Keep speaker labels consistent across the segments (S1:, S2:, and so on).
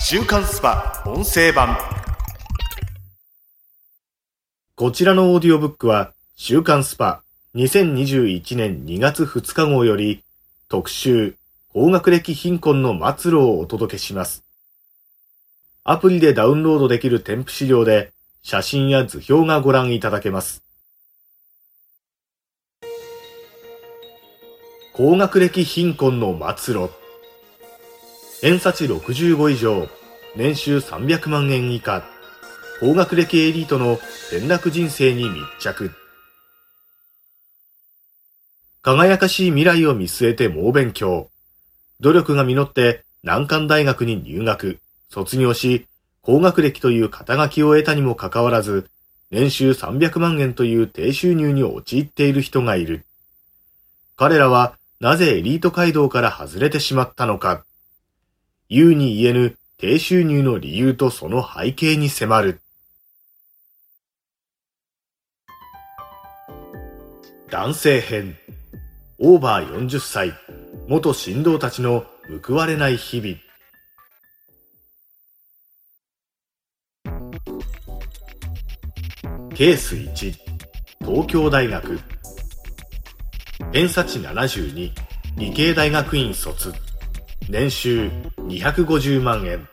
S1: 週刊スパ音声版
S2: こちらのオーディオブックは週刊スパ2021年2月2日号より特集高学歴貧困の末路をお届けします。アプリでダウンロードできる添付資料で写真や図表がご覧いただけます。高学歴貧困の末路偏差値65以上、年収300万円以下、高学歴エリートの転落人生に密着。輝かしい未来を見据えて猛勉強。努力が実って難関大学に入学、卒業し、高学歴という肩書きを得たにもかかわらず、年収300万円という低収入に陥っている人がいる。彼らはなぜエリート街道から外れてしまったのか。言うに言えぬ低収入の理由とその背景に迫る。男性編。オーバー40歳。元神道たちの報われない日々。ケース1。東京大学。偏差値72。理系大学院卒。年収250万円。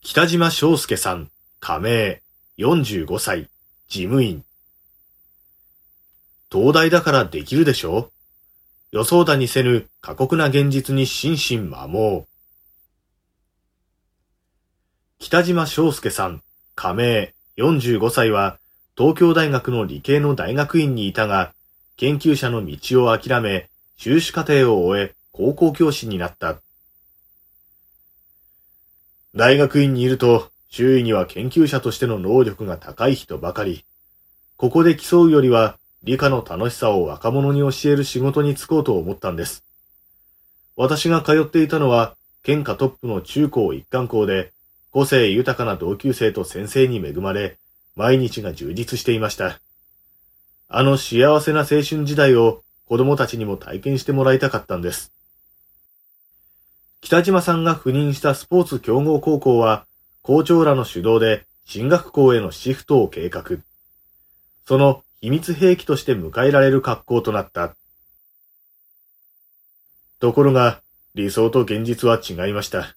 S2: 北島章介さん、加盟、45歳、事務員。東大だからできるでしょ？予想だにせぬ過酷な現実に心身摩耗。北島章介さん、加盟、45歳は、東京大学の理系の大学院にいたが、研究者の道を諦め、修士課程を終え、高校教師になった。大学院にいると、周囲には研究者としての能力が高い人ばかり。ここで競うよりは、理科の楽しさを若者に教える仕事に就こうと思ったんです。私が通っていたのは、県下トップの中高一貫校で、個性豊かな同級生と先生に恵まれ、毎日が充実していました。あの幸せな青春時代を子供たちにも体験してもらいたかったんです。北島さんが赴任したスポーツ強豪高校は、校長らの主導で進学校へのシフトを計画。その秘密兵器として迎えられる格好となった。ところが、理想と現実は違いました。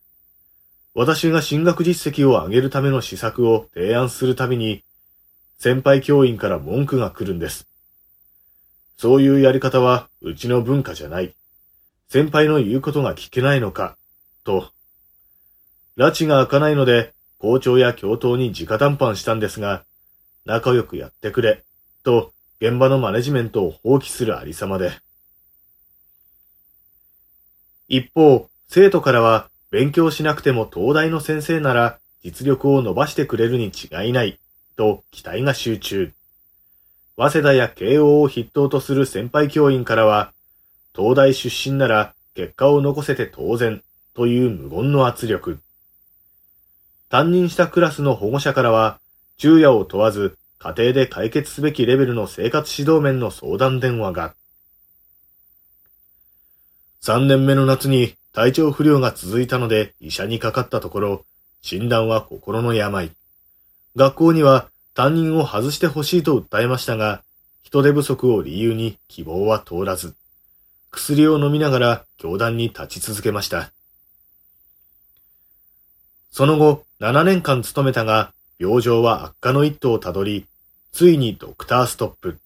S2: 私が進学実績を上げるための施策を提案するたびに、先輩教員から文句が来るんです。そういうやり方はうちの文化じゃない。先輩の言うことが聞けないのか、と。拉致が開かないので、校長や教頭に直談判したんですが、仲良くやってくれ、と現場のマネジメントを放棄するありさまで。一方、生徒からは勉強しなくても東大の先生なら実力を伸ばしてくれるに違いない、と期待が集中。早稲田や慶応を筆頭とする先輩教員からは、東大出身なら結果を残せて当然という無言の圧力。担任したクラスの保護者からは、昼夜を問わず家庭で解決すべきレベルの生活指導面の相談電話が。3年目の夏に体調不良が続いたので医者にかかったところ、診断は心の病。学校には担任を外してほしいと訴えましたが、人手不足を理由に希望は通らず、薬を飲みながら教壇に立ち続けました。その後、7年間勤めたが、病状は悪化の一途をたどり、ついにドクターストップ。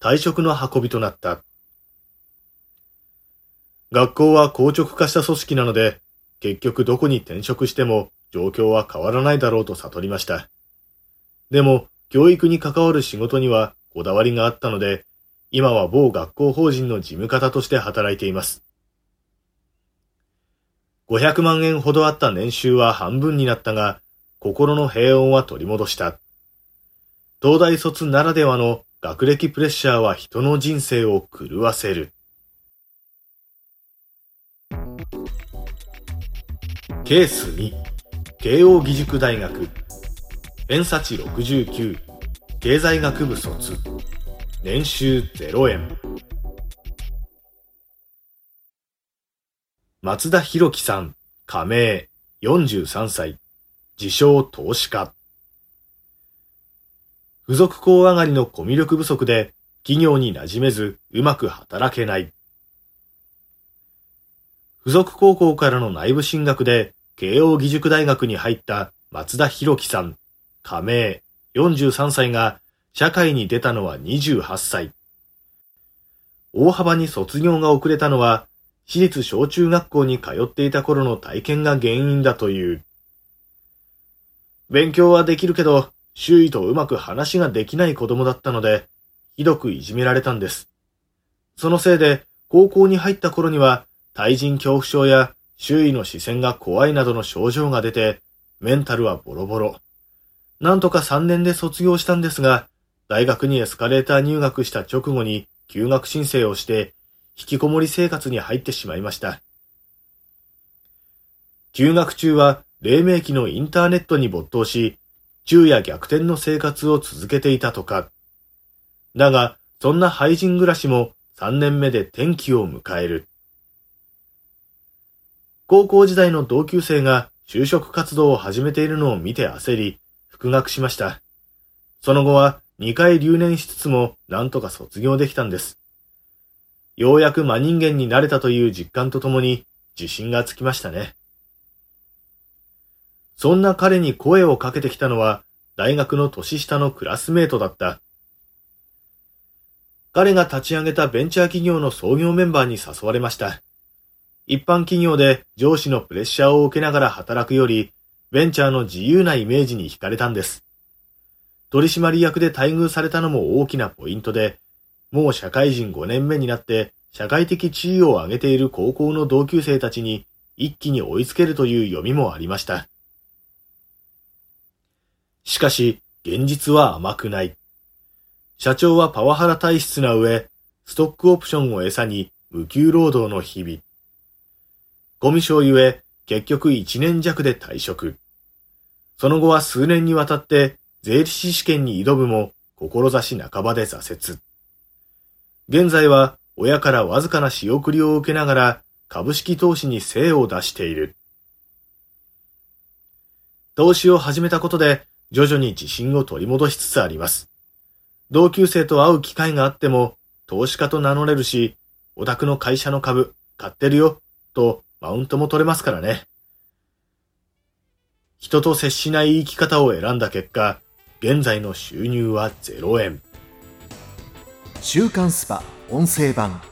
S2: 退職の運びとなった。学校は硬直化した組織なので、結局どこに転職しても状況は変わらないだろうと悟りました。でも、教育に関わる仕事にはこだわりがあったので、今は某学校法人の事務方として働いています。500万円ほどあった年収は半分になったが、心の平穏は取り戻した。東大卒ならではの学歴プレッシャーは人の人生を狂わせる。ケース2、慶応義塾大学、偏差値69、経済学部卒、年収0円。松田博樹さん、加盟、43歳、自称投資家。付属校上がりのコミュ力不足で企業に馴染めずうまく働けない。付属高校からの内部進学で慶応義塾大学に入った松田博樹さん、加盟、43歳が社会に出たのは28歳。大幅に卒業が遅れたのは、私立小中学校に通っていた頃の体験が原因だという。勉強はできるけど、周囲とうまく話ができない子供だったので、ひどくいじめられたんです。そのせいで、高校に入った頃には、対人恐怖症や周囲の視線が怖いなどの症状が出て、メンタルはボロボロ。なんとか3年で卒業したんですが、大学にエスカレーター入学した直後に休学申請をして、引きこもり生活に入ってしまいました。休学中は黎明期のインターネットに没頭し、昼夜逆転の生活を続けていたとか。だが、そんな廃人暮らしも3年目で転機を迎える。高校時代の同級生が就職活動を始めているのを見て焦り、復学しました。その後は2回留年しつつもなんとか卒業できたんです。ようやく真人間になれたという実感とともに自信がつきましたね。そんな彼に声をかけてきたのは大学の年下のクラスメートだった。彼が立ち上げたベンチャー企業の創業メンバーに誘われました。一般企業で上司のプレッシャーを受けながら働くより、ベンチャーの自由なイメージに惹かれたんです。取締役で待遇されたのも大きなポイントで、もう社会人5年目になって社会的地位を上げている高校の同級生たちに一気に追いつけるという読みもありました。しかし、現実は甘くない。社長はパワハラ体質な上、ストックオプションを餌に無給労働の日々。ゴミ症ゆえ、結局1年弱で退職。その後は数年にわたって税理士試験に挑むも、志半ばで挫折。現在は親からわずかな仕送りを受けながら株式投資に精を出している。投資を始めたことで徐々に自信を取り戻しつつあります。同級生と会う機会があっても投資家と名乗れるし、オタクの会社の株買ってるよとマウントも取れますからね。人と接しない生き方を選んだ結果、現在の収入は0円。
S3: 週刊スパ音声版。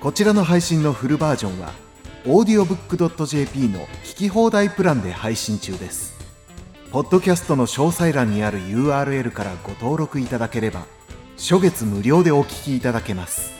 S3: こちらの配信のフルバージョンは audiobook.jp の聞き放題プランで配信中です。ポッドキャストの詳細欄にある URL からご登録いただければ初月無料でお聞きいただけます。